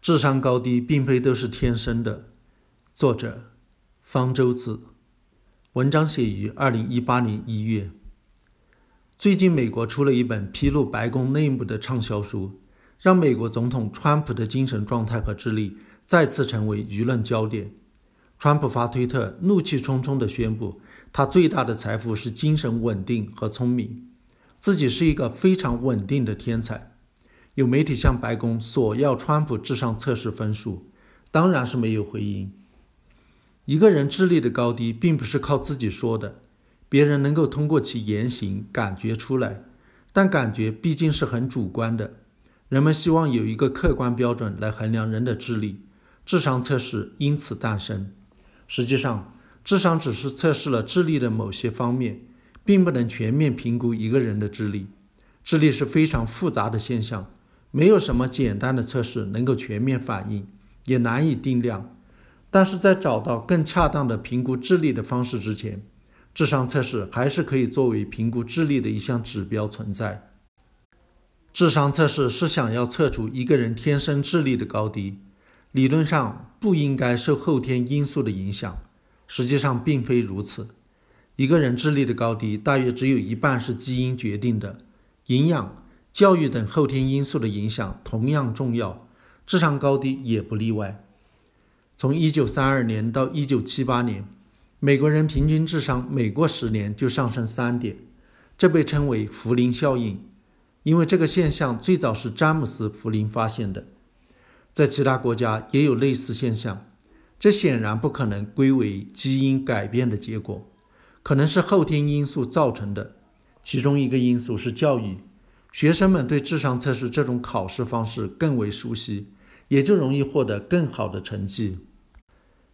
智商高低并非都是天生的。作者：方舟子。文章写于二零一八年一月。最近，美国出了一本披露白宫内幕的畅销书，让美国总统川普的精神状态和智力再次成为舆论焦点。川普发推特，怒气冲冲地宣布，他最大的财富是精神稳定和聪明，自己是一个非常稳定的天才。有媒体向白宫索要川普智商测试分数，当然是没有回应。一个人智力的高低，并不是靠自己说的，别人能够通过其言行感觉出来，但感觉毕竟是很主观的。人们希望有一个客观标准来衡量人的智力，智商测试因此诞生。实际上，智商只是测试了智力的某些方面，并不能全面评估一个人的智力。智力是非常复杂的现象。没有什么简单的测试能够全面反映，也难以定量。但是在找到更恰当的评估智力的方式之前，智商测试还是可以作为评估智力的一项指标存在。智商测试是想要测出一个人天生智力的高低，理论上不应该受后天因素的影响。实际上并非如此，一个人智力的高低大约只有一半是基因决定的，营养。教育等后天因素的影响同样重要，智商高低也不例外。从1932年到1978年，美国人平均智商每过十年就上升三点，这被称为福林效应。因为这个现象最早是詹姆斯·福林发现的，在其他国家也有类似现象。这显然不可能归为基因改变的结果，可能是后天因素造成的。其中一个因素是教育。学生们对智商测试这种考试方式更为熟悉，也就容易获得更好的成绩。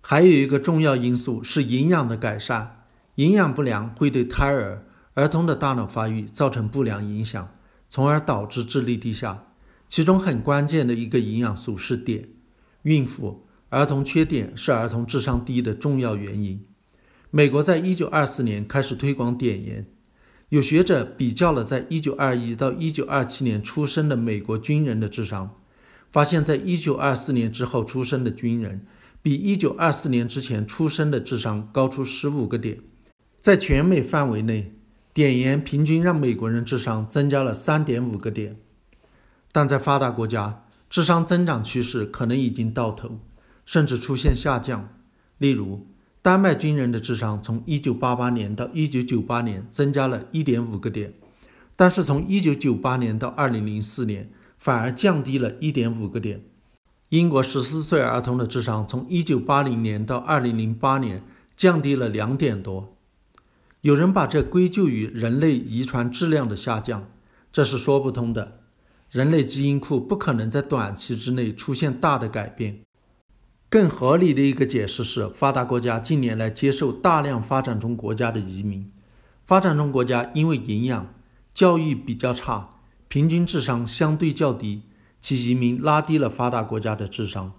还有一个重要因素是营养的改善，营养不良会对胎儿、儿童的大脑发育造成不良影响，从而导致智力低下。其中很关键的一个营养素是碘，孕妇、儿童缺碘是儿童智商低的重要原因。美国在一九二四年开始推广碘盐。有学者比较了在1921到1927年出生的美国军人的智商，发现，在1924年之后出生的军人比1924年之前出生的智商高出15个点。在全美范围内，碘盐平均让美国人智商增加了3.5个点，但在发达国家，智商增长趋势可能已经到头，甚至出现下降。例如，丹麦军人的智商从1988年到1998年增加了1.5个点，但是从1998年到2004年反而降低了一点五个点。英国14岁儿童的智商从1980年到2008年降低了两点多。有人把这归咎于人类遗传质量的下降，这是说不通的。人类基因库不可能在短期之内出现大的改变。更合理的一个解释是，发达国家近年来接受大量发展中国家的移民。发展中国家因为营养、教育比较差，平均智商相对较低，其移民拉低了发达国家的智商。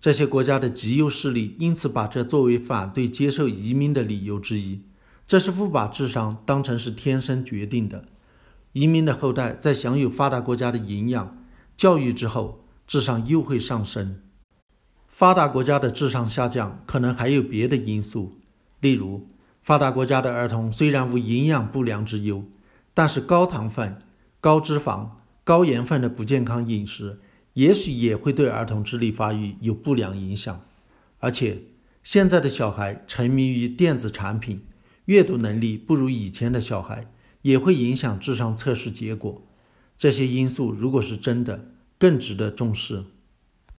这些国家的极右势力因此把这作为反对接受移民的理由之一。这是不把智商当成是天生决定的。移民的后代在享有发达国家的营养、教育之后，智商又会上升。发达国家的智商下降可能还有别的因素，例如，发达国家的儿童虽然无营养不良之忧，但是高糖分、高脂肪、高盐分的不健康饮食，也许也会对儿童智力发育有不良影响。而且，现在的小孩沉迷于电子产品，阅读能力不如以前的小孩，也会影响智商测试结果。这些因素如果是真的，更值得重视。